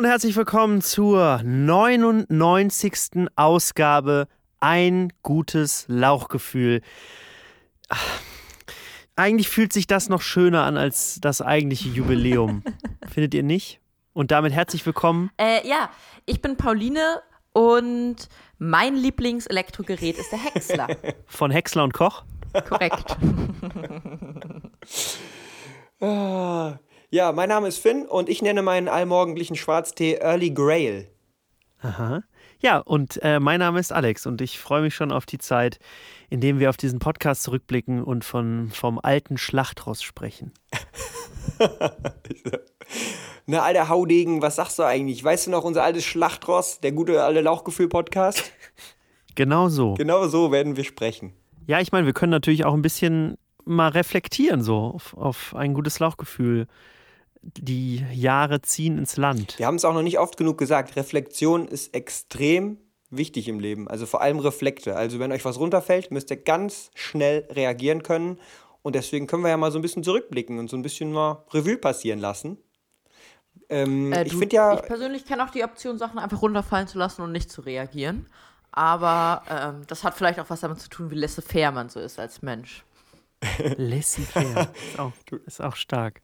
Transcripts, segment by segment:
und herzlich willkommen zur 99. Ausgabe Ein gutes Lauchgefühl. Ach, Eigentlich fühlt sich das noch schöner an als das eigentliche Jubiläum. Findet ihr nicht? Und damit herzlich willkommen. Äh, ja, ich bin Pauline und mein Lieblingselektrogerät ist der Häcksler. Von Häcksler und Koch. Korrekt. Ah, Ja, mein Name ist Finn und ich nenne meinen allmorgendlichen Schwarztee Early Grail. Aha. Ja, und äh, mein Name ist Alex und ich freue mich schon auf die Zeit, in dem wir auf diesen Podcast zurückblicken und von, vom alten Schlachtross sprechen. Na, alter Haudegen, was sagst du eigentlich? Weißt du noch unser altes Schlachtross, der gute alte Lauchgefühl-Podcast? Genau so. Genau so werden wir sprechen. Ja, ich meine, wir können natürlich auch ein bisschen mal reflektieren, so auf, auf ein gutes Lauchgefühl. Die Jahre ziehen ins Land. Wir haben es auch noch nicht oft genug gesagt. Reflexion ist extrem wichtig im Leben. Also vor allem Reflekte. Also wenn euch was runterfällt, müsst ihr ganz schnell reagieren können. Und deswegen können wir ja mal so ein bisschen zurückblicken und so ein bisschen mal Revue passieren lassen. Ähm, Äh, ich du, finde ja, ich persönlich kenne auch die Option, Sachen einfach runterfallen zu lassen und nicht zu reagieren. Aber ähm, das hat vielleicht auch was damit zu tun, wie laissez-faire man so ist als Mensch. Laissez-faire. Ist ist auch stark.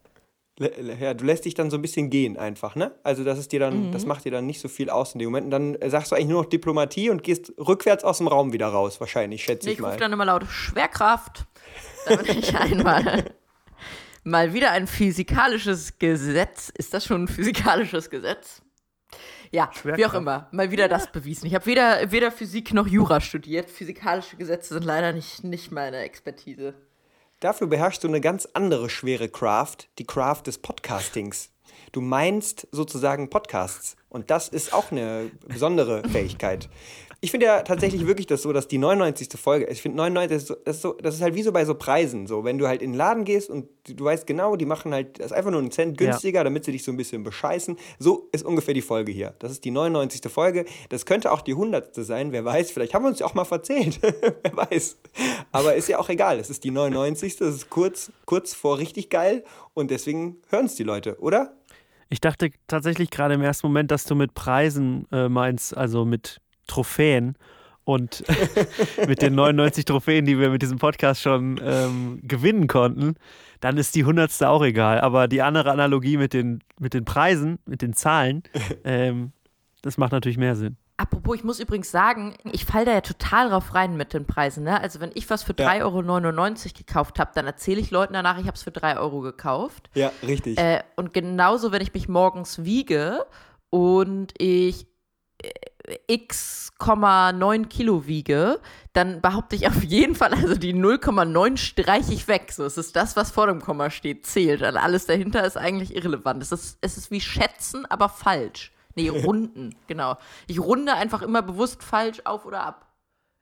Ja, du lässt dich dann so ein bisschen gehen einfach, ne? Also das ist dir dann, das macht dir dann nicht so viel aus in dem Moment. Und dann äh, sagst du eigentlich nur noch Diplomatie und gehst rückwärts aus dem Raum wieder raus, wahrscheinlich, schätze Nee, ich ich rufe mal. dann immer laut Schwerkraft, damit ich einmal mal wieder ein physikalisches Gesetz. Ist das schon ein physikalisches Gesetz? Ja, wie auch immer. Mal wieder das bewiesen. Ich habe weder, weder Physik noch Jura studiert. Physikalische Gesetze sind leider nicht, nicht meine Expertise. Dafür beherrschst du eine ganz andere schwere Craft, die Craft des Podcastings. Du meinst sozusagen Podcasts. Und das ist auch eine besondere Fähigkeit. Ich finde ja tatsächlich wirklich das so, dass die 99. Folge, ich finde 99, ist so, das, ist so, das ist halt wie so bei so Preisen. So, wenn du halt in den Laden gehst und du weißt genau, die machen halt, das ist einfach nur einen Cent günstiger, damit sie dich so ein bisschen bescheißen. So ist ungefähr die Folge hier. Das ist die 99. Folge. Das könnte auch die 100. sein, wer weiß. Vielleicht haben wir uns ja auch mal verzählt. wer weiß. Aber ist ja auch egal. Es ist die 99. Das ist kurz, kurz vor richtig geil. Und deswegen hören es die Leute, oder? Ich dachte tatsächlich gerade im ersten Moment, dass du mit Preisen äh, meinst, also mit Trophäen und mit den 99 Trophäen, die wir mit diesem Podcast schon ähm, gewinnen konnten, dann ist die hundertste auch egal. Aber die andere Analogie mit den, mit den Preisen, mit den Zahlen, ähm, das macht natürlich mehr Sinn. Apropos, ich muss übrigens sagen, ich falle da ja total drauf rein mit den Preisen. Ne? Also wenn ich was für Ja. 3,99 Euro gekauft habe, dann erzähle ich Leuten danach, ich habe es für 3 Euro gekauft. Ja, richtig. Äh, und genauso, wenn ich mich morgens wiege und ich äh, x,9 Kilo wiege, dann behaupte ich auf jeden Fall, also die 0,9 streiche ich weg. So, es ist das, was vor dem Komma steht, zählt. Und alles dahinter ist eigentlich irrelevant. Es ist, es ist wie Schätzen, aber falsch. Nee, runden, genau. Ich runde einfach immer bewusst falsch auf oder ab.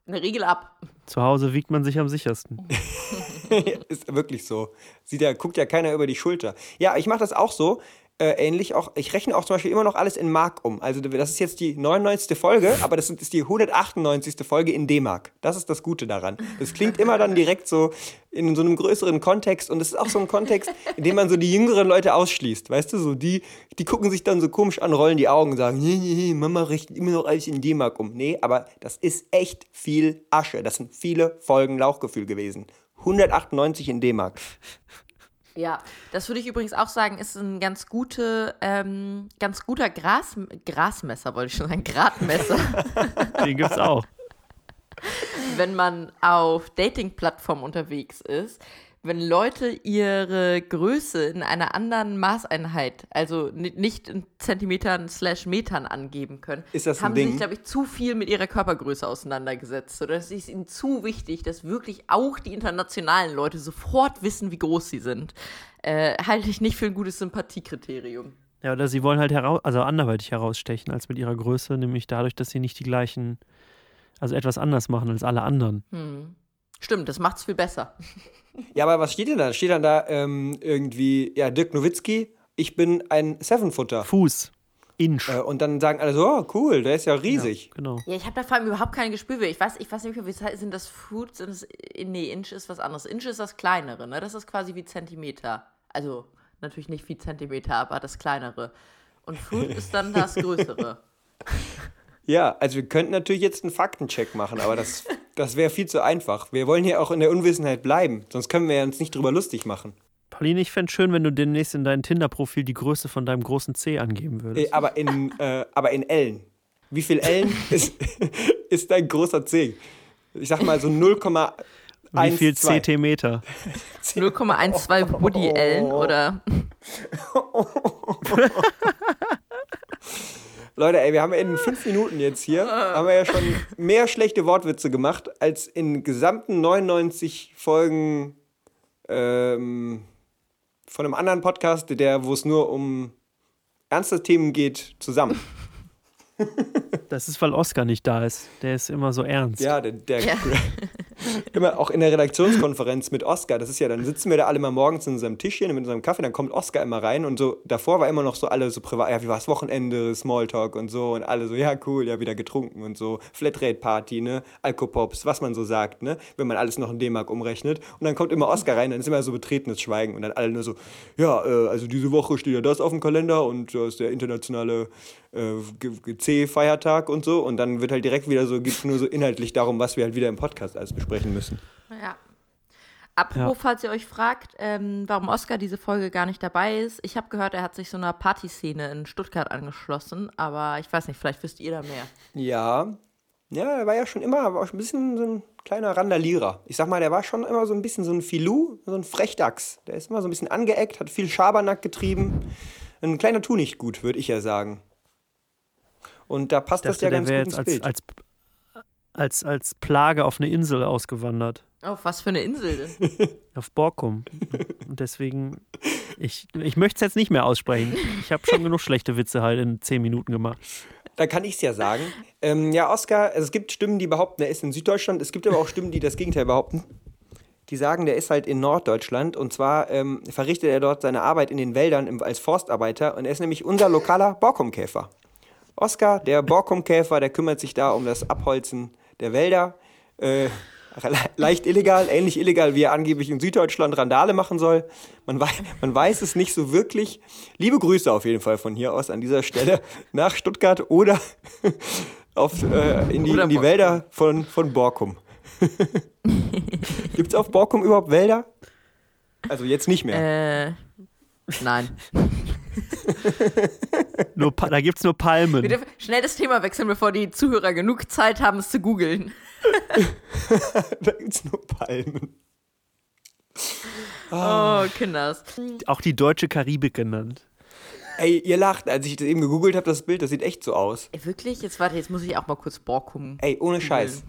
In der Regel ab. Zu Hause wiegt man sich am sichersten. ist wirklich so. Sieht ja, guckt ja keiner über die Schulter. Ja, ich mache das auch so. Äh, ähnlich auch, ich rechne auch zum Beispiel immer noch alles in Mark um. Also das ist jetzt die 99. Folge, aber das ist die 198. Folge in D-Mark. Das ist das Gute daran. Das klingt immer dann direkt so in so einem größeren Kontext und es ist auch so ein Kontext, in dem man so die jüngeren Leute ausschließt. Weißt du, so die, die gucken sich dann so komisch an, rollen die Augen und sagen, nee, nee, nee, Mama rechnet immer noch alles in D-Mark um. Nee, aber das ist echt viel Asche. Das sind viele Folgen Lauchgefühl gewesen. 198 in D-Mark. Ja, das würde ich übrigens auch sagen, ist ein ganz gute, ähm, ganz guter Gras, Grasmesser, wollte ich schon sagen, Gradmesser, Den gibt's auch. wenn man auf Dating-Plattformen unterwegs ist. Wenn Leute ihre Größe in einer anderen Maßeinheit, also ni- nicht in Zentimetern slash Metern angeben können, Ist das ein haben sie sich, glaube ich, zu viel mit ihrer Körpergröße auseinandergesetzt. Oder es ist ihnen zu wichtig, dass wirklich auch die internationalen Leute sofort wissen, wie groß sie sind. Äh, halte ich nicht für ein gutes Sympathiekriterium. Ja, oder sie wollen halt heraus, also anderweitig herausstechen als mit ihrer Größe, nämlich dadurch, dass sie nicht die gleichen, also etwas anders machen als alle anderen. Stimmt, das macht's viel besser. Ja, aber was steht denn da? Steht dann da ähm, irgendwie, ja, Dirk Nowitzki, ich bin ein Seven-Footer. Fuß, Inch. Äh, und dann sagen alle so, oh, cool, der ist ja riesig. Genau. Ja, ich habe da vor allem überhaupt kein Gespür für. Ich weiß, ich weiß nicht mehr, wie heißt. Sind das Foot? Sind das, nee, Inch ist was anderes. Inch ist das kleinere, ne? Das ist quasi wie Zentimeter. Also natürlich nicht wie Zentimeter, aber das kleinere. Und Fruit ist dann das Größere. Ja, also wir könnten natürlich jetzt einen Faktencheck machen, aber das, das wäre viel zu einfach. Wir wollen hier auch in der Unwissenheit bleiben, sonst können wir uns nicht drüber lustig machen. Pauline, ich fände schön, wenn du demnächst in dein Tinder-Profil die Größe von deinem großen C angeben Äh, würdest. aber, in, äh, aber in Ellen. Wie viel Ellen ist, ist dein großer C? Ich sag mal so 0,1. Wie viel Zentimeter? 0,12 Woody Allen oder Leute, ey, wir haben in fünf Minuten jetzt hier, haben wir ja schon mehr schlechte Wortwitze gemacht, als in gesamten 99 Folgen ähm, von einem anderen Podcast, der, wo es nur um ernste Themen geht, zusammen. Das ist, weil Oscar nicht da ist. Der ist immer so ernst. Ja, der, der Ja. immer auch in der Redaktionskonferenz mit Oscar, das ist ja, dann sitzen wir da alle mal morgens in unserem Tischchen mit unserem Kaffee, dann kommt Oscar immer rein und so, davor war immer noch so alle so privat, ja, wie war's Wochenende, Smalltalk und so und alle so, ja, cool, ja, wieder getrunken und so, Flatrate-Party, ne, Alkopops, was man so sagt, ne, wenn man alles noch in D-Mark umrechnet. Und dann kommt immer Oscar rein, dann ist immer so betretenes Schweigen und dann alle nur so, ja, äh, also diese Woche steht ja das auf dem Kalender und da ist der internationale äh, C-Feiertag und so. Und dann wird halt direkt wieder so, geht nur so inhaltlich darum, was wir halt wieder im Podcast alles besprechen müssen. Ja. Apropos, falls ihr euch fragt, ähm, warum Oscar diese Folge gar nicht dabei ist. Ich habe gehört, er hat sich so einer Partyszene in Stuttgart angeschlossen, aber ich weiß nicht, vielleicht wisst ihr da mehr. Ja, ja, er war ja schon immer war auch ein bisschen so ein kleiner Randalierer. Ich sag mal, der war schon immer so ein bisschen so ein Filou, so ein Frechdachs. Der ist immer so ein bisschen angeeckt, hat viel Schabernack getrieben. Ein kleiner Tunichtgut, würde ich ja sagen. Und da passt Ich das ja der ganz gut jetzt ins als, Bild. als, als, als Plage auf eine Insel ausgewandert. Auf was für eine Insel denn? Auf Borkum. Und deswegen, ich, ich möchte es jetzt nicht mehr aussprechen. Ich habe schon genug schlechte Witze halt in zehn Minuten gemacht. Da kann ich es ja sagen. Ähm, ja, Oscar, also es gibt Stimmen, die behaupten, er ist in Süddeutschland. Es gibt aber auch Stimmen, die das Gegenteil behaupten. Die sagen, der ist halt in Norddeutschland. Und zwar ähm, verrichtet er dort seine Arbeit in den Wäldern im, als Forstarbeiter. Und er ist nämlich unser lokaler Borkumkäfer. Oscar, der Borkumkäfer, der kümmert sich da um das Abholzen der Wälder. Äh, le- leicht illegal, ähnlich illegal, wie er angeblich in Süddeutschland Randale machen soll. Man, wei man weiß es nicht so wirklich. Liebe Grüße auf jeden Fall von hier aus an dieser Stelle nach Stuttgart oder auf, äh, in, die, in die. Wälder von, von Borkum. Gibt es auf Borkum überhaupt Wälder? Also jetzt nicht mehr. äh, nein. Nur, da gibt es nur Palmen. Wir dürfen schnell das Thema wechseln, bevor die Zuhörer genug Zeit haben, es zu googeln. da gibt es nur Palmen. Oh, Kinders. Auch die deutsche Karibik genannt. Ey, ihr lacht, als ich das eben gegoogelt habe, das Bild, das sieht echt so aus. Ey, wirklich? Jetzt warte, jetzt muss ich auch mal kurz Borkum. Ey, ohne Scheiß.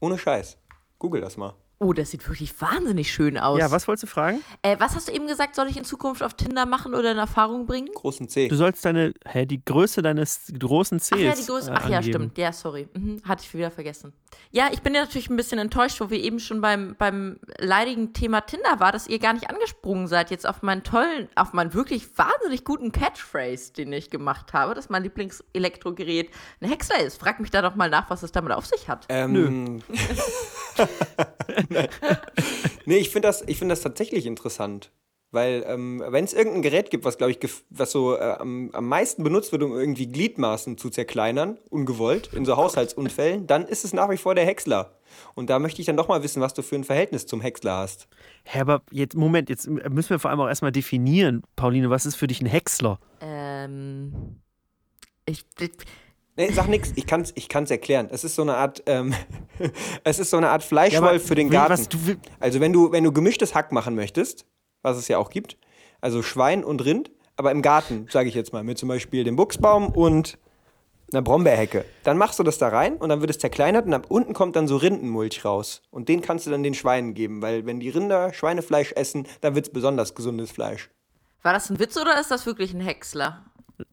Ohne Scheiß. Google das mal. Oh, das sieht wirklich wahnsinnig schön aus. Ja, was wolltest du fragen? Äh, was hast du eben gesagt, soll ich in Zukunft auf Tinder machen oder in Erfahrung bringen? Großen C. Du sollst deine, hä, die Größe deines großen Cs Ach ja, die Größe. äh, Ach ja, angeben. stimmt. Ja, sorry. Mhm, hatte ich wieder vergessen. Ja, ich bin ja natürlich ein bisschen enttäuscht, wo wir eben schon beim, beim leidigen Thema Tinder war, dass ihr gar nicht angesprungen seid jetzt auf meinen tollen, auf meinen wirklich wahnsinnig guten Catchphrase, den ich gemacht habe, dass mein Lieblingselektrogerät ein Häcksler ist. Frag mich da doch mal nach, was es damit auf sich hat. Ähm, nee, ich finde das, ich find das tatsächlich interessant. Weil, ähm, wenn es irgendein Gerät gibt, was, glaube ich, was so äh, am, am meisten benutzt wird, um irgendwie Gliedmaßen zu zerkleinern, ungewollt, in so Haushaltsunfällen, dann ist es nach wie vor der Häcksler. Und da möchte ich dann doch mal wissen, was du für ein Verhältnis zum Häcksler hast. Hä, aber jetzt, Moment, jetzt müssen wir vor allem auch erstmal definieren, Pauline, was ist für dich ein Häcksler? Ähm. Ich, ich, Nee, sag nix, ich kann's, ich kann's erklären. Es ist so eine Art, ähm, es ist so eine Art Fleischwolf für den Garten. Was, Also wenn du, wenn du gemischtes Hack machen möchtest, was es ja auch gibt, also Schwein und Rind, aber im Garten, sage ich jetzt mal, mit zum Beispiel dem Buchsbaum und einer Brombeerhecke, dann machst du das da rein und dann wird es zerkleinert und ab unten kommt dann so Rindenmulch raus. Und den kannst du dann den Schweinen geben, weil wenn die Rinder Schweinefleisch essen, dann wird es besonders gesundes Fleisch. war das ein Witz oder ist das wirklich ein Häcksler?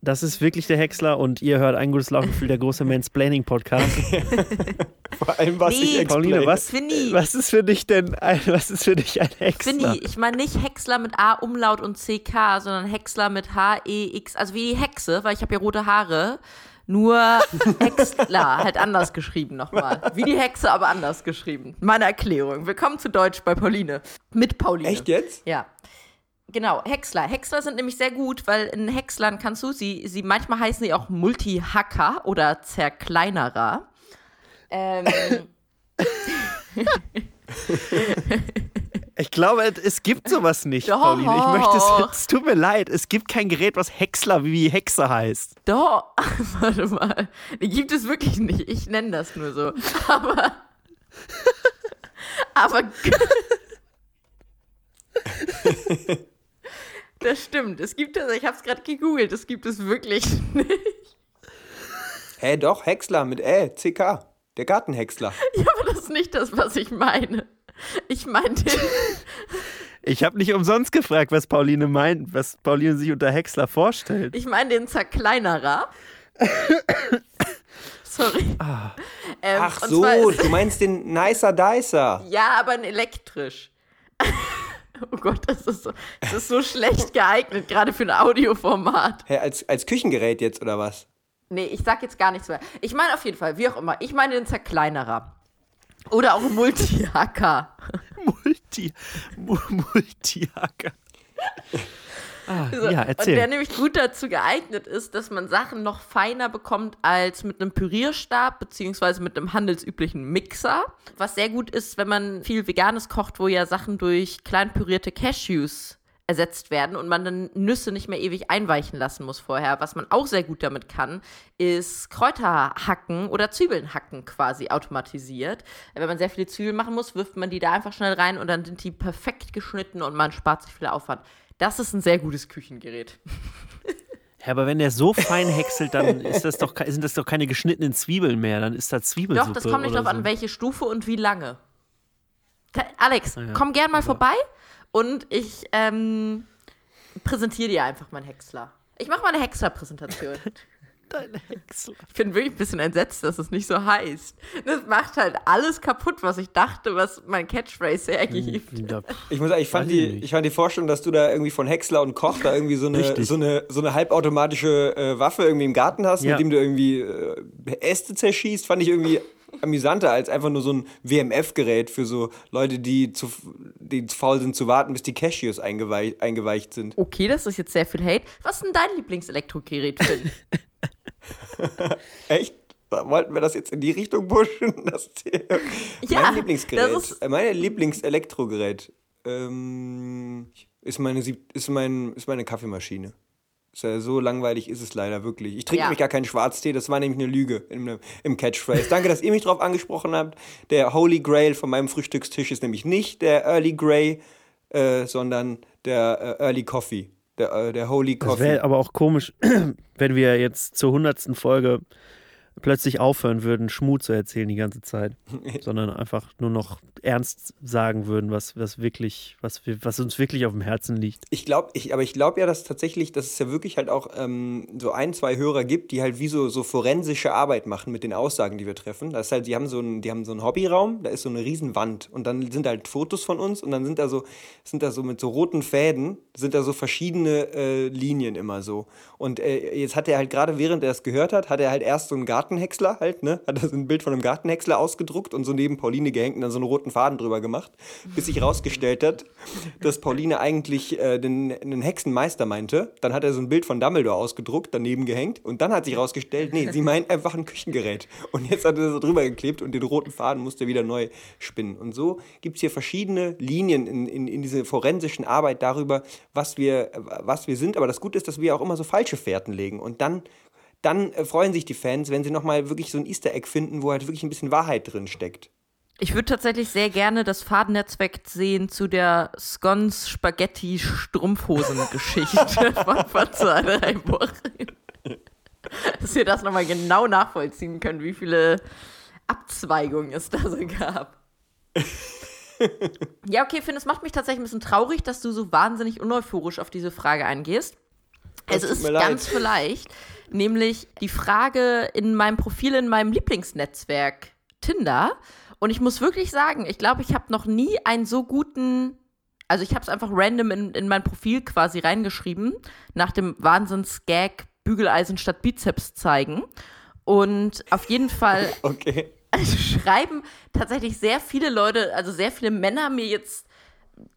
Das ist wirklich der Häcksler und ihr hört ein gutes Lauchgefühl, der große Mansplaining-Podcast. Vor allem, was Nee, ich explain. Pauline, was, Finny. was ist für dich denn ein, was ist für dich ein Häcksler? Finny, ich meine nicht Häcksler mit A, Umlaut und CK, sondern Häcksler mit H-E-X, also wie die Hexe, weil ich habe ja rote Haare. Nur Häcksler, halt anders geschrieben nochmal. Wie die Hexe, aber anders geschrieben. Meine Erklärung. Willkommen zu Deutsch bei Pauline. Mit Pauline. Echt jetzt? Ja. Genau, Häcksler. Häcksler sind nämlich sehr gut, weil in Häckslern kannst du sie, sie manchmal heißen sie auch Multi-Hacker oder Zerkleinerer. Ähm, Ich glaube, es gibt sowas nicht, Doch. Pauline. Ich möchte es, es tut mir leid, es gibt kein Gerät, was Häcksler wie Hexe heißt. doch, warte mal. Die gibt es wirklich nicht. Ich nenne das nur so. Aber. Aber. Das stimmt. Es gibt es, ich habe es gerade gegoogelt, es gibt es wirklich nicht. Hä, doch, Häcksler mit Ä, CK. Der Gartenhäcksler. Ja, aber das ist nicht das, was ich meine. Ich meine den. Ich habe nicht umsonst gefragt, was Pauline meint, was Pauline sich unter Häcksler vorstellt. Ich meine den Zerkleinerer. Sorry. Ähm, Ah. Ach und so, du meinst den Nicer Dicer. Ja, aber ein elektrisch. Oh Gott, das ist, so, das ist so schlecht geeignet, gerade für ein Audioformat. Hä, als, als Küchengerät jetzt oder was? Nee, ich sag jetzt gar nichts mehr. Ich meine auf jeden Fall, wie auch immer, ich meine den Zerkleinerer. Oder auch Multi-Hacker. Multi, Mu- Multi-Hacker. Ah, So, ja, Und der erzähl. nämlich gut dazu geeignet ist, dass man Sachen noch feiner bekommt als mit einem Pürierstab beziehungsweise mit einem handelsüblichen Mixer. Was sehr gut ist, wenn man viel Veganes kocht, wo ja Sachen durch klein pürierte Cashews ersetzt werden und man dann Nüsse nicht mehr ewig einweichen lassen muss vorher. Was man auch sehr gut damit kann, ist Kräuter hacken oder Zwiebeln hacken quasi automatisiert. Wenn man sehr viele Zwiebeln machen muss, wirft man die da einfach schnell rein und dann sind die perfekt geschnitten und man spart sich viel Aufwand. Das ist ein sehr gutes Küchengerät. Ja, aber wenn der so fein häckselt, dann das doch, sind das doch keine geschnittenen Zwiebeln mehr. Dann ist da Zwiebelsuppe Doch, das kommt nicht oder darauf an, so. welche Stufe und wie lange. Alex, ja. komm gern mal vorbei und ich ähm, präsentiere dir einfach meinen Häcksler. Ich mache mal eine Häcksler-Präsentation. Dein Häcksler. Ich bin wirklich ein bisschen entsetzt, dass es nicht so heißt. Das macht halt alles kaputt, was ich dachte, was mein Catchphrase hergibt. Ja, Ich muss sagen, ich fand, die, ich fand die Vorstellung, dass du da irgendwie von Häcksler und Koch da irgendwie so eine, Richtig. so eine, so eine halbautomatische äh, Waffe irgendwie im Garten hast, Ja. mit dem du irgendwie äh, Äste zerschießt, fand ich irgendwie amüsanter als einfach nur so ein WMF-Gerät für so Leute, die zu, die zu faul sind zu warten, bis die Cashews eingeweich, eingeweicht sind. Okay, das ist jetzt sehr viel Hate. Was ist denn dein Lieblingselektrogerät, Finn? Echt? Wollten wir das jetzt in die Richtung pushen? Das Ja, mein Lieblingsgerät. das ist- äh, mein Lieblingselektrogerät ähm, ist, meine, ist, mein, ist meine Kaffeemaschine. So langweilig ist es leider wirklich. Ich trinke Ja. nämlich gar keinen Schwarztee, das war nämlich eine Lüge im, im Catchphrase. Danke, dass ihr mich drauf angesprochen habt. Der Holy Grail von meinem Frühstückstisch ist nämlich nicht der Early Grey, äh, sondern der äh, Early Coffee. Der, äh, der Holy Das Coffee. wäre aber auch komisch, wenn wir jetzt zur hundertsten Folge plötzlich aufhören würden, Schmu zu erzählen die ganze Zeit, sondern einfach nur noch ernst sagen würden, was, was wirklich, was, was uns wirklich auf dem Herzen liegt. Ich glaube, ich, aber ich glaube ja, dass tatsächlich, dass es ja wirklich halt auch ähm, so ein, zwei Hörer gibt, die halt wie so, so forensische Arbeit machen mit den Aussagen, die wir treffen. Das ist halt, die haben so einen, die haben so einen Hobbyraum, da ist so eine Riesenwand und dann sind halt Fotos von uns und dann sind da so, sind da so mit so roten Fäden, sind da so verschiedene äh, Linien immer so. Und äh, jetzt hat er halt gerade, während er es gehört hat, hat er halt erst so einen Gartenhäcksler halt, ne? Hat er so ein Bild von einem Gartenhäcksler ausgedruckt und so neben Pauline gehängt und dann so einen roten Faden drüber gemacht, bis sich rausgestellt hat, dass Pauline eigentlich äh, den, den Hexenmeister meinte. Dann hat er so ein Bild von Dumbledore ausgedruckt, daneben gehängt und dann hat sich rausgestellt, nee, sie meint einfach ein Küchengerät. Und jetzt hat er so drüber geklebt und den roten Faden musste er wieder neu spinnen. Und so gibt es hier verschiedene Linien in, in, in diese forensischen Arbeit darüber, was wir, was wir sind. Aber das Gute ist, dass wir auch immer so falsche Fährten legen. Und dann dann äh, freuen sich die Fans, wenn sie nochmal wirklich so ein Easter Egg finden, wo halt wirklich ein bisschen Wahrheit drin steckt. Ich würde tatsächlich sehr gerne das Fadennetzwerk sehen zu der Scones Spaghetti Strumpfhosen Geschichte von vor zwei, Wochen. Dass wir das nochmal genau nachvollziehen können, wie viele Abzweigungen es da so gab. ja, okay, Finn, es macht mich tatsächlich ein bisschen traurig, dass du so wahnsinnig uneuphorisch auf diese Frage eingehst. Es ist ganz vielleicht, nämlich die Frage in meinem Profil in meinem Lieblingsnetzwerk Tinder. Und ich muss wirklich sagen, ich glaube, ich habe noch nie einen so guten, also ich habe es einfach random in, in mein Profil quasi reingeschrieben, nach dem Wahnsinns-Gag Bügeleisen statt Bizeps zeigen. Und auf jeden Fall Okay. also schreiben tatsächlich sehr viele Leute, also sehr viele Männer mir jetzt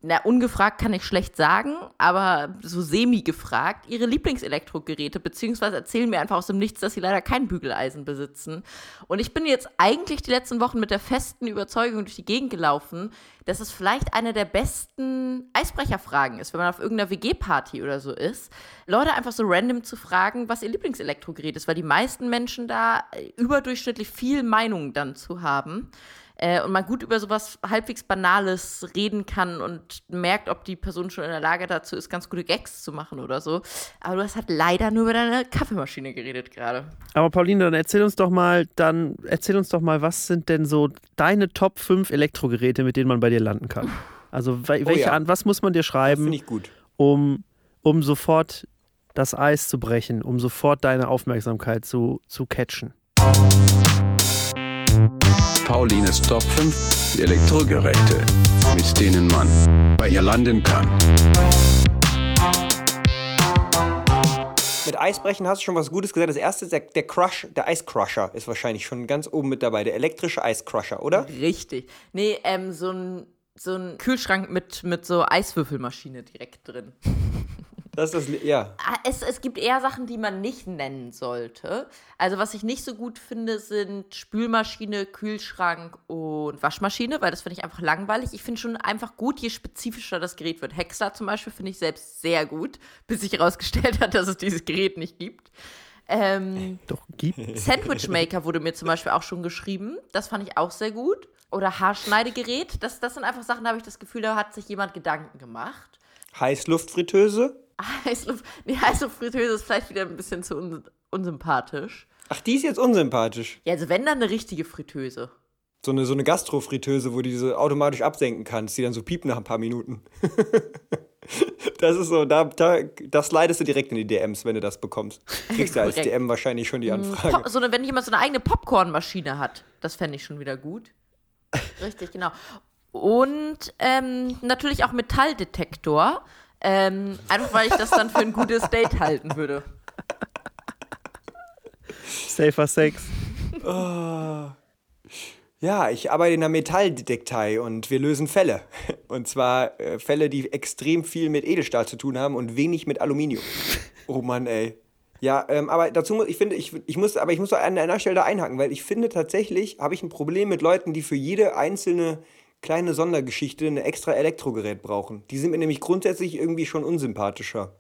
na, ungefragt kann ich schlecht sagen, aber so semi-gefragt, ihre Lieblingselektrogeräte, beziehungsweise erzählen mir einfach aus dem Nichts, dass sie leider kein Bügeleisen besitzen. Und ich bin jetzt eigentlich die letzten Wochen mit der festen Überzeugung durch die Gegend gelaufen, dass es vielleicht eine der besten Eisbrecherfragen ist, wenn man auf irgendeiner WG-Party oder so ist, Leute einfach so random zu fragen, was ihr Lieblingselektrogerät ist, weil die meisten Menschen da überdurchschnittlich viel Meinung dann zu haben äh, und man gut über sowas halbwegs Banales reden kann und merkt, ob die Person schon in der Lage dazu ist, ganz gute Gags zu machen oder so. Aber du hast halt leider nur über deine Kaffeemaschine geredet gerade. Aber Pauline, dann erzähl uns doch mal, dann erzähl uns doch mal, was sind denn so deine Top 5 Elektrogeräte, mit denen man bei dir landen kann? Also welche oh ja. an, was muss man dir schreiben, Finde ich gut. um, um sofort das Eis zu brechen, um sofort deine Aufmerksamkeit zu, zu catchen? Paulines Top 5 Elektrogeräte, mit denen man bei ihr landen kann. Mit Eisbrechen hast du schon was Gutes gesagt. Das erste ist der, der Crush, der Eiscrusher ist wahrscheinlich schon ganz oben mit dabei. Der elektrische Eiscrusher, oder? Richtig. Nee, ähm, so ein, so ein Kühlschrank mit, mit so Eiswürfelmaschine direkt drin. Das ist das, ja. Ah, Es, es gibt eher Sachen, die man nicht nennen sollte. Also, was ich nicht so gut finde, sind Spülmaschine, Kühlschrank und Waschmaschine, weil das finde ich einfach langweilig. Ich finde schon einfach gut, je spezifischer das Gerät wird. Hexler zum Beispiel finde ich selbst sehr gut, bis sich herausgestellt hat, dass es dieses Gerät nicht gibt. Ähm, Doch, gibt Sandwich Maker wurde mir zum Beispiel auch schon geschrieben. Das fand ich auch sehr gut. Oder Haarschneidegerät. Das, das sind einfach Sachen, da habe ich das Gefühl, da hat sich jemand Gedanken gemacht. Heißluftfritteuse. Heißluft, nee, Heißluftfritteuse ist vielleicht wieder ein bisschen zu un unsympathisch. Ach, die ist jetzt unsympathisch. Ja, also wenn dann eine richtige Fritteuse. So eine, so eine Gastrofritteuse, wo du diese automatisch absenken kannst, die dann so piept nach ein paar Minuten. das ist so, da, da, das leidest du direkt in die DMs, wenn du das bekommst. Kriegst du als. DM wahrscheinlich schon die Anfrage. Pop, so eine, wenn jemand so eine eigene Popcornmaschine hat, das fände ich schon wieder gut. Richtig, genau. Und ähm, natürlich auch Metalldetektor. Ähm, einfach weil ich das dann für ein gutes Date halten würde. Safer Sex. Ja, ich arbeite in der Metalldetektei und wir lösen Fälle. Und zwar äh, Fälle, die extrem viel mit Edelstahl zu tun haben und wenig mit Aluminium. Oh Mann, ey. Ja, ähm, aber dazu muss ich finde, ich, ich muss, aber ich muss an einer Stelle da einhaken, weil ich finde tatsächlich, habe ich ein Problem mit Leuten, die für jede einzelne kleine Sondergeschichte ein extra Elektrogerät brauchen. Die sind mir nämlich grundsätzlich irgendwie schon unsympathischer.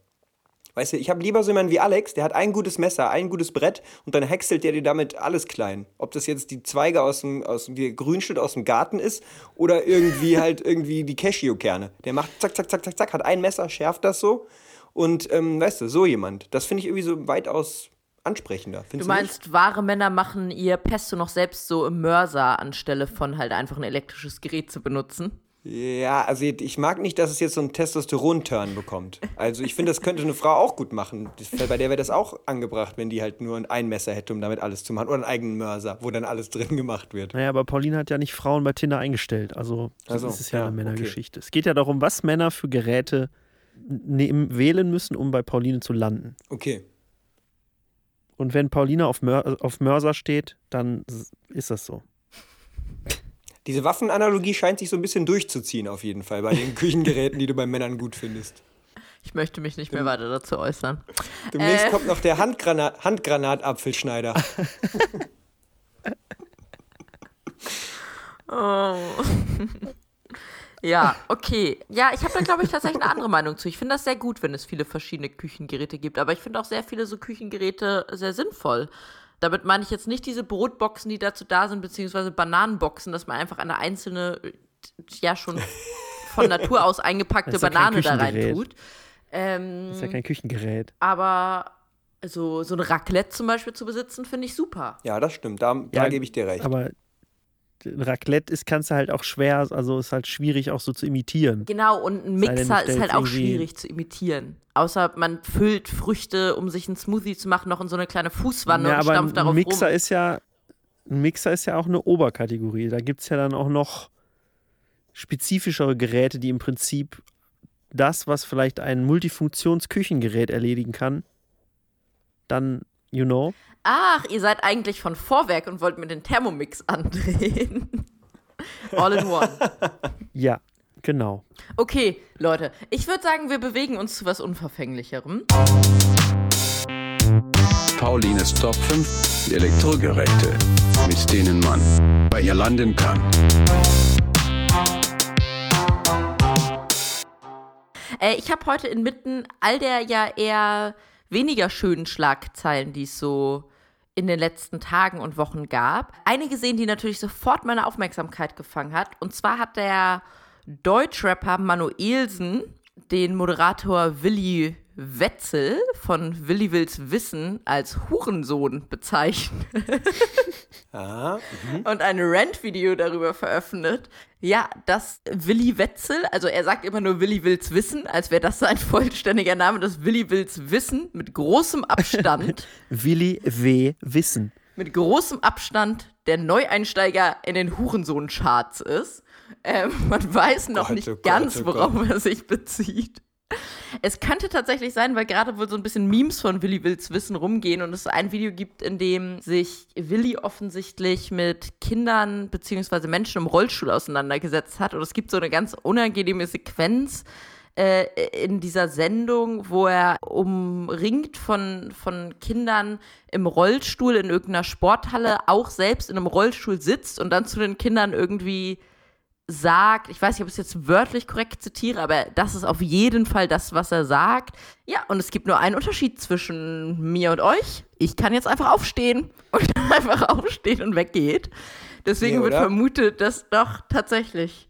Weißt du, ich habe lieber so jemanden wie Alex, der hat ein gutes Messer, ein gutes Brett und dann häckselt der dir damit alles klein. Ob das jetzt die Zweige aus dem, aus dem Grünschnitt aus dem Garten ist oder irgendwie halt irgendwie die Cashewkerne. Der macht zack, zack, zack, zack, zack, hat ein Messer, schärft das so. Und ähm, weißt du, so jemand. Das finde ich irgendwie so weitaus ansprechender. Du Findest meinst, wahre Männer machen ihr Pesto noch selbst so im Mörser, anstelle von halt einfach ein elektrisches Gerät zu benutzen? Ja, also ich mag nicht, dass es jetzt so einen Testosteron-Turn bekommt. Also ich finde, das könnte eine Frau auch gut machen. Bei der wäre das auch angebracht, wenn die halt nur ein Messer hätte, um damit alles zu machen. Oder einen eigenen Mörser, wo dann alles drin gemacht wird. Naja, aber Pauline hat ja nicht Frauen bei Tinder eingestellt. Also, das Ach so, ist ja, ja, eine Männergeschichte. Es geht ja darum, was Männer für Geräte nehmen, wählen müssen, um bei Pauline zu landen. Okay. Und wenn Pauline auf, Mör auf Mörser steht, dann ist das so. Diese Waffenanalogie scheint sich so ein bisschen durchzuziehen, auf jeden Fall, bei den Küchengeräten, die du bei Männern gut findest. Ich möchte mich nicht mehr weiter dazu äußern. Demnächst Äh. kommt noch der Handgranat Handgranatapfelschneider. Oh. ja, okay. Ja, ich habe da, glaube ich, tatsächlich eine andere Meinung zu. Ich finde das sehr gut, wenn es viele verschiedene Küchengeräte gibt. Aber ich finde auch sehr viele so Küchengeräte sehr sinnvoll. Damit meine ich jetzt nicht diese Brotboxen, die dazu da sind, beziehungsweise Bananenboxen, dass man einfach eine einzelne, äh, ja schon von Natur aus eingepackte ja Banane da rein tut. Ähm, Das ist ja kein Küchengerät. aber so, so ein Raclette zum Beispiel zu besitzen, finde ich super. Ja, das stimmt, da, da Ja, gebe ich dir recht. Aber Raclette ist, kannst du halt auch schwer, also ist halt schwierig auch so zu imitieren. Genau, und ein Mixer ist halt auch schwierig zu imitieren. Außer man füllt Früchte, um sich einen Smoothie zu machen, noch in so eine kleine Fußwanne Ja, und aber stampft darauf ein Mixer rum. ist ja, ein Mixer ist ja auch eine Oberkategorie. Da gibt es ja dann auch noch spezifischere Geräte, die im Prinzip das, was vielleicht ein Multifunktionsküchengerät erledigen kann, dann, you know. Ach, ihr seid eigentlich von Vorwerk und wollt mir den Thermomix andrehen. All in one. Ja, Genau. Okay, Leute, ich würde sagen, wir bewegen uns zu was Unverfänglicherem. Paulines Top 5 Elektrogeräte, mit denen man bei ihr landen kann. Äh, ich habe heute inmitten all der ja eher weniger schönen Schlagzeilen, die es so in den letzten Tagen und Wochen gab, eine gesehen, die natürlich sofort meine Aufmerksamkeit gefangen hat. Und zwar hat der Deutschrapper Manuelsen den Moderator Willi Wetzel von Willi Wills Wissen als Hurensohn bezeichnet Ah, und ein Rant-Video darüber veröffentlicht. Ja, dass Willi Wetzel, also er sagt immer nur Willi Wills Wissen, als wäre das sein vollständiger Name, dass Willi Wills Wissen mit großem Abstand, Willi W. Wissen. mit großem Abstand der Neueinsteiger in den Hurensohn-Charts ist. Ähm, man weiß noch Gott, nicht oh Gott, ganz, oh worauf er sich bezieht. Es könnte tatsächlich sein, weil gerade wohl so ein bisschen Memes von Willi Wills Wissen rumgehen und es ein Video gibt, in dem sich Willi offensichtlich mit Kindern bzw. Menschen im Rollstuhl auseinandergesetzt hat. Und es gibt so eine ganz unangenehme Sequenz äh, in dieser Sendung, wo er umringt von, von Kindern im Rollstuhl in irgendeiner Sporthalle auch selbst in einem Rollstuhl sitzt und dann zu den Kindern irgendwie sagt, ich weiß nicht, ob ich es jetzt wörtlich korrekt zitiere, aber das ist auf jeden Fall das, was er sagt. Ja, und es gibt nur einen Unterschied zwischen mir und euch. Ich kann jetzt einfach aufstehen und einfach aufstehen und weggeht. Deswegen Nee, wird vermutet, dass doch tatsächlich,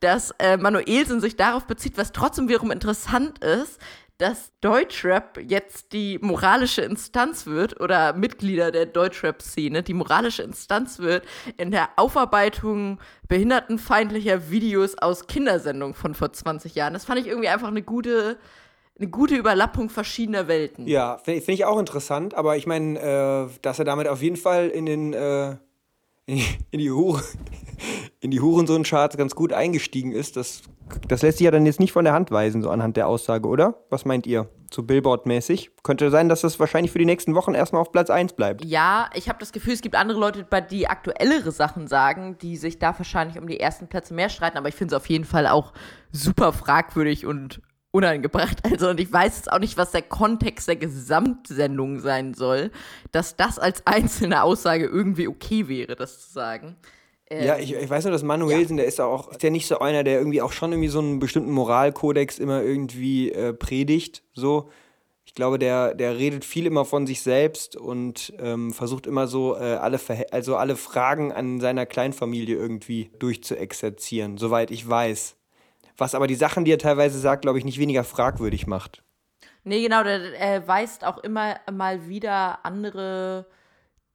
dass äh, Manuelsen sich darauf bezieht, was trotzdem wiederum interessant ist, dass Deutschrap jetzt die moralische Instanz wird oder Mitglieder der Deutschrap-Szene die moralische Instanz wird in der Aufarbeitung behindertenfeindlicher Videos aus Kindersendungen von vor 20 Jahren. Das fand ich irgendwie einfach eine gute, eine gute Überlappung verschiedener Welten. Ja, finde find ich auch interessant, aber ich meine, äh, dass er damit auf jeden Fall in den äh, in die, in die, Hure, in die Hurensohn-Charts ganz gut eingestiegen ist, das, das lässt sich ja dann jetzt nicht von der Hand weisen, so anhand der Aussage, oder? Was meint ihr? So Billboard-mäßig? Könnte sein, dass das wahrscheinlich für die nächsten Wochen erstmal auf Platz 1 bleibt. Ja, ich habe das Gefühl, es gibt andere Leute, die aktuellere Sachen sagen, die sich da wahrscheinlich um die ersten Plätze mehr streiten, aber ich finde es auf jeden Fall auch super fragwürdig und unangebracht. Also, und ich weiß jetzt auch nicht, was der Kontext der Gesamtsendung sein soll, dass das als einzelne Aussage irgendwie okay wäre, das zu sagen. Ähm, Ja, ich, ich weiß nur, dass Manuelsen, der ist auch, ist ja nicht so einer, der irgendwie auch schon irgendwie so einen bestimmten Moralkodex immer irgendwie äh, predigt. So. Ich glaube, der, der redet viel immer von sich selbst und ähm, versucht immer so äh, alle, Verhä- also alle Fragen an seiner Kleinfamilie irgendwie durchzuexerzieren, soweit ich weiß. Was aber die Sachen, die er teilweise sagt, glaube ich, nicht weniger fragwürdig macht. Nee, genau, der äh, weist auch immer mal wieder andere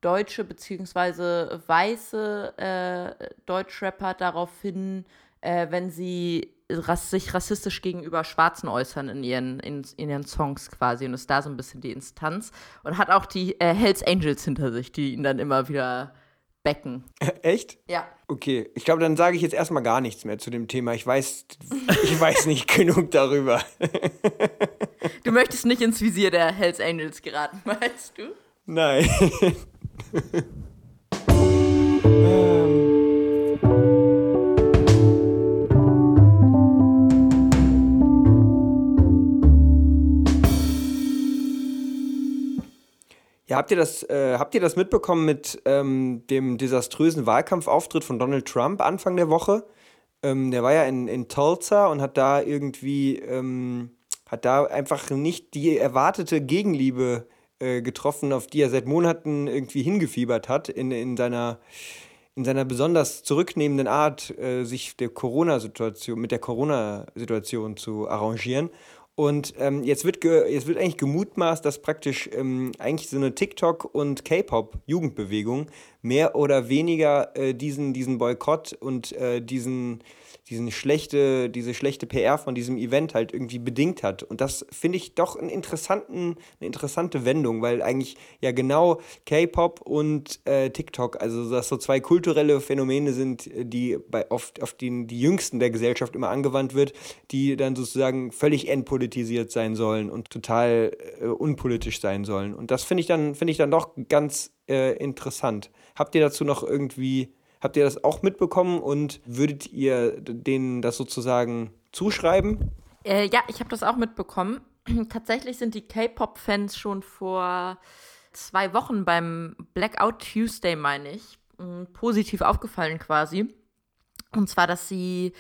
deutsche beziehungsweise weiße äh, Deutschrapper darauf hin, äh, wenn sie ras sich rassistisch gegenüber Schwarzen äußern in ihren, in, in ihren Songs quasi und ist da so ein bisschen die Instanz und hat auch die äh, Hells Angels hinter sich, die ihn dann immer wieder backen. Echt? Ja. Okay, ich glaube, dann sage ich jetzt erstmal gar nichts mehr zu dem Thema. Ich weiß, ich weiß nicht genug darüber. Du möchtest nicht ins Visier der Hells Angels geraten, meinst du? Nein. Ja, habt ihr das, äh, habt ihr das mitbekommen mit ähm, dem desaströsen Wahlkampfauftritt von Donald Trump Anfang der Woche? Ähm, der war ja in, in Tulsa und hat da irgendwie, ähm, hat da einfach nicht die erwartete Gegenliebe äh, getroffen, auf die er seit Monaten irgendwie hingefiebert hat in, in seiner in seiner besonders zurücknehmenden Art, äh, sich der Corona-Situation, mit der Corona-Situation zu arrangieren. Und ähm, jetzt, wird jetzt wird eigentlich gemutmaßt, dass praktisch ähm, eigentlich so eine TikTok- und K-Pop-Jugendbewegung mehr oder weniger äh, diesen, diesen Boykott und äh, diesen, diesen schlechte, diese schlechte PR von diesem Event halt irgendwie bedingt hat. Und das finde ich doch einen interessanten, eine interessante Wendung, weil eigentlich ja genau K-Pop und äh, TikTok, also dass so zwei kulturelle Phänomene sind, die bei oft auf den, die jüngsten der Gesellschaft immer angewandt wird, die dann sozusagen völlig entpolitisiert sein sollen und total äh, unpolitisch sein sollen. Und das finde ich dann, finde ich dann doch ganz äh, interessant. Habt ihr dazu noch irgendwie Habt ihr das auch mitbekommen und würdet ihr denen das sozusagen zuschreiben? Äh, ja, ich habe das auch mitbekommen. Tatsächlich sind die K-Pop-Fans schon vor zwei Wochen beim Blackout Tuesday, meine ich, positiv aufgefallen quasi. Und zwar, dass sie,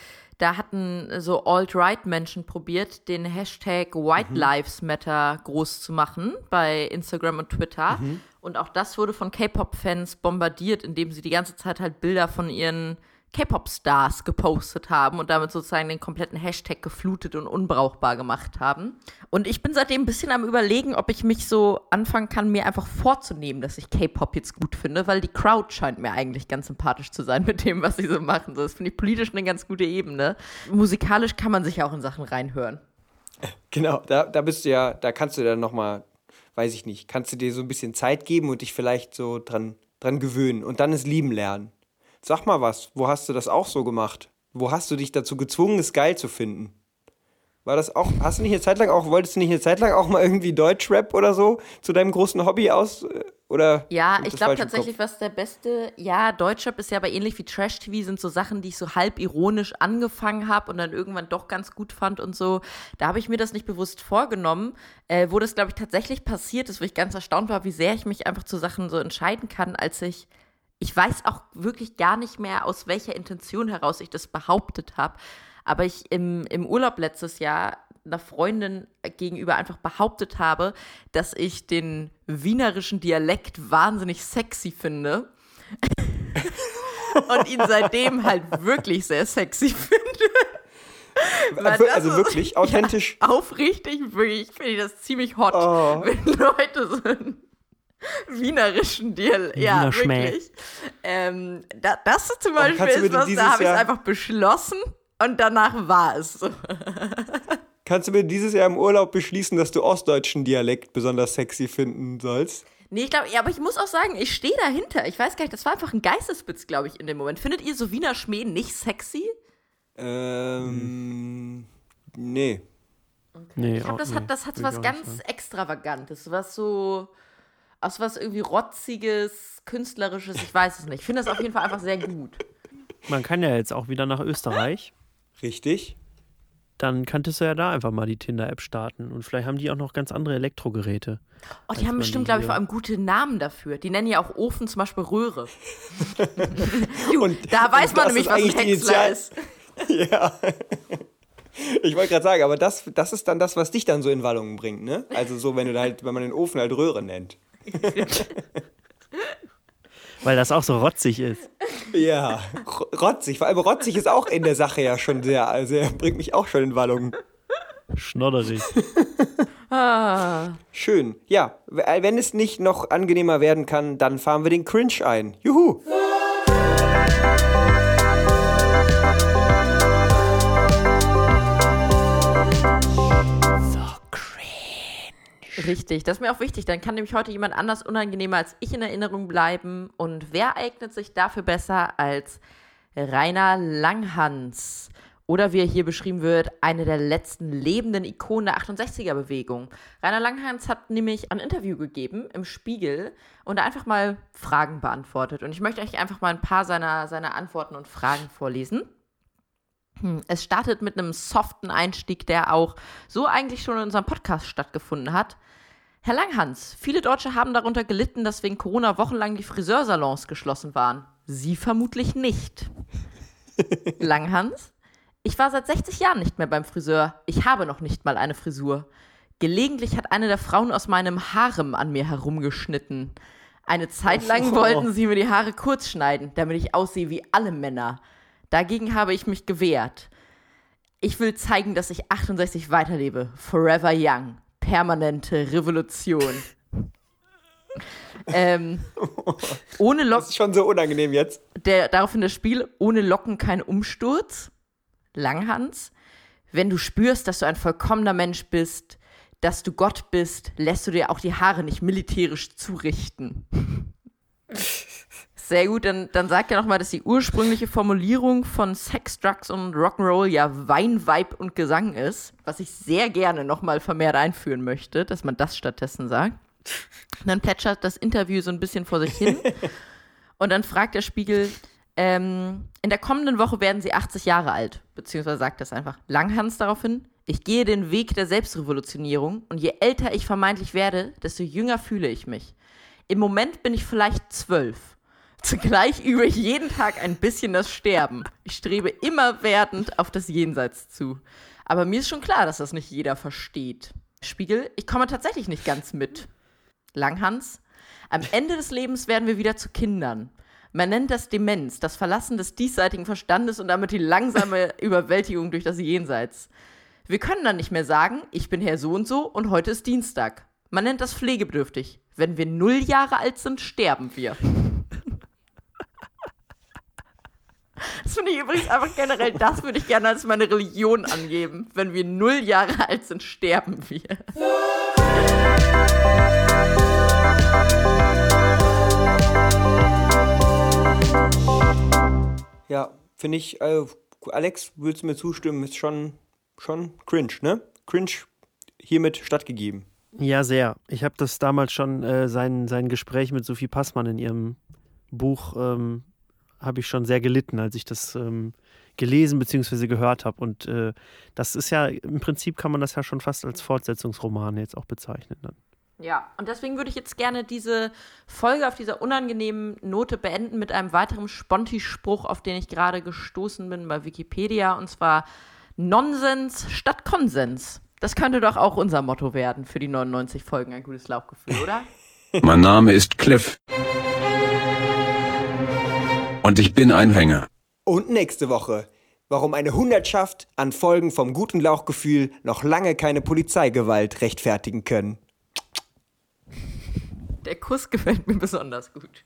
da hatten so Alt-Right-Menschen probiert, den Hashtag White Lives Matter groß zu machen bei Instagram und Twitter. Und auch das wurde von K-Pop-Fans bombardiert, indem sie die ganze Zeit halt Bilder von ihren K-Pop-Stars gepostet haben und damit sozusagen den kompletten Hashtag geflutet und unbrauchbar gemacht haben. Und ich bin seitdem ein bisschen am überlegen, ob ich mich so anfangen kann, mir einfach vorzunehmen, dass ich K-Pop jetzt gut finde, weil die Crowd scheint mir eigentlich ganz sympathisch zu sein mit dem, was sie so machen. Das finde ich politisch eine ganz gute Ebene. Musikalisch kann man sich ja auch in Sachen reinhören. Genau, da, da bist du ja, da kannst du dann nochmal, weiß ich nicht, kannst du dir so ein bisschen Zeit geben und dich vielleicht so dran, dran gewöhnen und dann es lieben lernen. Sag mal was, wo hast du das auch so gemacht? Wo hast du dich dazu gezwungen, es geil zu finden? War das auch, hast du nicht eine Zeit lang auch, wolltest du nicht eine Zeit lang auch mal irgendwie Deutschrap oder so zu deinem großen Hobby aus? äh, Oder Ja, ich glaube tatsächlich, was der beste, ja, Deutschrap ist ja aber ähnlich wie Trash-TV, sind so Sachen, die ich so halb ironisch angefangen habe und dann irgendwann doch ganz gut fand und so. Da habe ich mir das nicht bewusst vorgenommen. Äh, wo das, glaube ich, tatsächlich passiert ist, wo ich ganz erstaunt war, wie sehr ich mich einfach zu Sachen so entscheiden kann, als ich, ich weiß auch wirklich gar nicht mehr, aus welcher Intention heraus ich das behauptet habe. Aber ich im, im Urlaub letztes Jahr einer Freundin gegenüber einfach behauptet habe, dass ich den wienerischen Dialekt wahnsinnig sexy finde. Und ihn seitdem halt wirklich sehr sexy finde. Also ist- wirklich authentisch. Ja, aufrichtig, wirklich, finde ich das ziemlich hot, Oh. wenn Leute einen wienerischen Dialekt, ja, Wiener Schmäh. wirklich. Ähm, da, das zum Beispiel ist was, da habe ich es einfach beschlossen und danach war es so. Kannst du mir dieses Jahr im Urlaub beschließen, dass du ostdeutschen Dialekt besonders sexy finden sollst? Nee, ich glaube, ja, aber ich muss auch sagen, ich stehe dahinter. Ich weiß gar nicht, das war einfach ein Geistesblitz, glaube ich, in dem Moment. Findet ihr so Wiener Schmäh nicht sexy? Ähm, nee. Nee, Ich glaube, das nee, hat, das hat was ganz. Extravagantes, was so, aus was irgendwie Rotziges, Künstlerisches, ich weiß es nicht. Ich finde das auf jeden Fall einfach sehr gut. Man kann ja jetzt auch wieder nach Österreich. Richtig? Dann könntest du ja da einfach mal die Tinder-App starten. Und vielleicht haben die auch noch ganz andere Elektrogeräte. Oh, die haben bestimmt, glaube ich, vor allem gute Namen dafür. Die nennen ja auch Ofen zum Beispiel Röhre. Und Da weiß und man nämlich, was ein Häcksler ist. Ja. Ich wollte gerade sagen, aber das, das ist dann das, was dich dann so in Wallungen bringt, ne? Also so, wenn du halt, wenn man den Ofen halt Röhre nennt. Weil das auch so rotzig ist. Ja, ro- rotzig. Vor allem rotzig ist auch in der Sache ja schon sehr, also er bringt mich auch schon in Wallungen. Schnodderig. Ah. Schön. Ja, wenn es nicht noch angenehmer werden kann, dann fahren wir den Cringe ein. Juhu. Richtig, das ist mir auch wichtig. Dann kann nämlich heute jemand anders unangenehmer als ich in Erinnerung bleiben. Und wer eignet sich dafür besser als Rainer Langhans? Oder wie er hier beschrieben wird, eine der letzten lebenden Ikonen der 68er-Bewegung. Rainer Langhans hat nämlich ein Interview gegeben im Spiegel und einfach mal Fragen beantwortet. Und ich möchte euch einfach mal ein paar seiner, seiner Antworten und Fragen vorlesen. Hm, Es startet mit einem soften Einstieg, der auch so eigentlich schon in unserem Podcast stattgefunden hat. Herr Langhans, viele Deutsche haben darunter gelitten, dass wegen Corona wochenlang die Friseursalons geschlossen waren. Sie vermutlich nicht. Langhans, ich war seit 60 Jahren nicht mehr beim Friseur. Ich habe noch nicht mal eine Frisur. Gelegentlich hat eine der Frauen aus meinem Harem an mir herumgeschnitten. Eine Zeit lang Oh. wollten sie mir die Haare kurz schneiden, damit ich aussehe wie alle Männer. Dagegen habe ich mich gewehrt. Ich will zeigen, dass ich 68 weiterlebe. Forever young. Permanente Revolution. ähm, ohne Das Locken ist schon so unangenehm jetzt. der, daraufhin das Spiel, ohne Locken kein Umsturz. Langhans, wenn du spürst, dass du ein vollkommener Mensch bist, dass du Gott bist, lässt du dir auch die Haare nicht militärisch zurichten. Sehr gut, dann, dann sagt er nochmal, dass die ursprüngliche Formulierung von Sex, Drugs und Rock'n'Roll ja Wein, Vibe und Gesang ist, was ich sehr gerne nochmal vermehrt einführen möchte, dass man das stattdessen sagt. Und dann plätschert das Interview so ein bisschen vor sich hin. Und dann fragt der Spiegel, Ähm, in der kommenden Woche werden sie 80 Jahre alt, beziehungsweise sagt das einfach Langhans daraufhin. Ich gehe den Weg der Selbstrevolutionierung und je älter ich vermeintlich werde, desto jünger fühle ich mich. Im Moment bin ich vielleicht zwölf. Zugleich übe ich jeden Tag ein bisschen das Sterben. Ich strebe immer werdend auf das Jenseits zu. Aber mir ist schon klar, dass das nicht jeder versteht. Spiegel, ich komme tatsächlich nicht ganz mit. Langhans, am Ende des Lebens werden wir wieder zu Kindern. Man nennt das Demenz, das Verlassen des diesseitigen Verstandes und damit die langsame Überwältigung durch das Jenseits. Wir können dann nicht mehr sagen, ich bin Herr so und so und heute ist Dienstag. Man nennt das pflegebedürftig. Wenn wir null Jahre alt sind, sterben wir. Das finde ich übrigens einfach generell, das würde ich gerne als meine Religion angeben. Wenn wir null Jahre alt sind, sterben wir. Ja, finde ich, äh, Alex, würdest du mir zustimmen, ist schon, schon cringe, ne? Cringe hiermit stattgegeben. Ja, sehr. Ich habe das damals schon, äh, sein, sein Gespräch mit Sophie Passmann in ihrem Buch, ähm, habe ich schon sehr gelitten, als ich das ähm, gelesen bzw. gehört habe. Und äh, das ist ja, im Prinzip kann man das ja schon fast als Fortsetzungsroman jetzt auch bezeichnen. Dann. Ja, und deswegen würde ich jetzt gerne diese Folge auf dieser unangenehmen Note beenden mit einem weiteren Sponti-Spruch, auf den ich gerade gestoßen bin bei Wikipedia, und zwar Nonsens statt Konsens. Das könnte doch auch unser Motto werden für die 99 Folgen, ein gutes Lauchgefühl, oder? Mein Name ist Cliff. Und ich bin ein Hänger. Und nächste Woche, warum eine Hundertschaft an Folgen vom guten Lauchgefühl noch lange keine Polizeigewalt rechtfertigen können. Der Kuss gefällt mir besonders gut.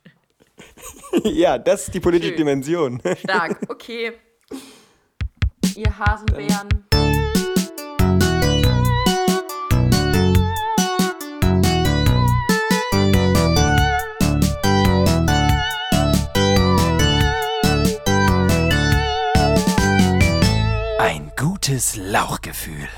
ja, das ist die politische Schön. Dimension. Stark, okay. Ihr Hasenbären. Gutes Lauchgefühl.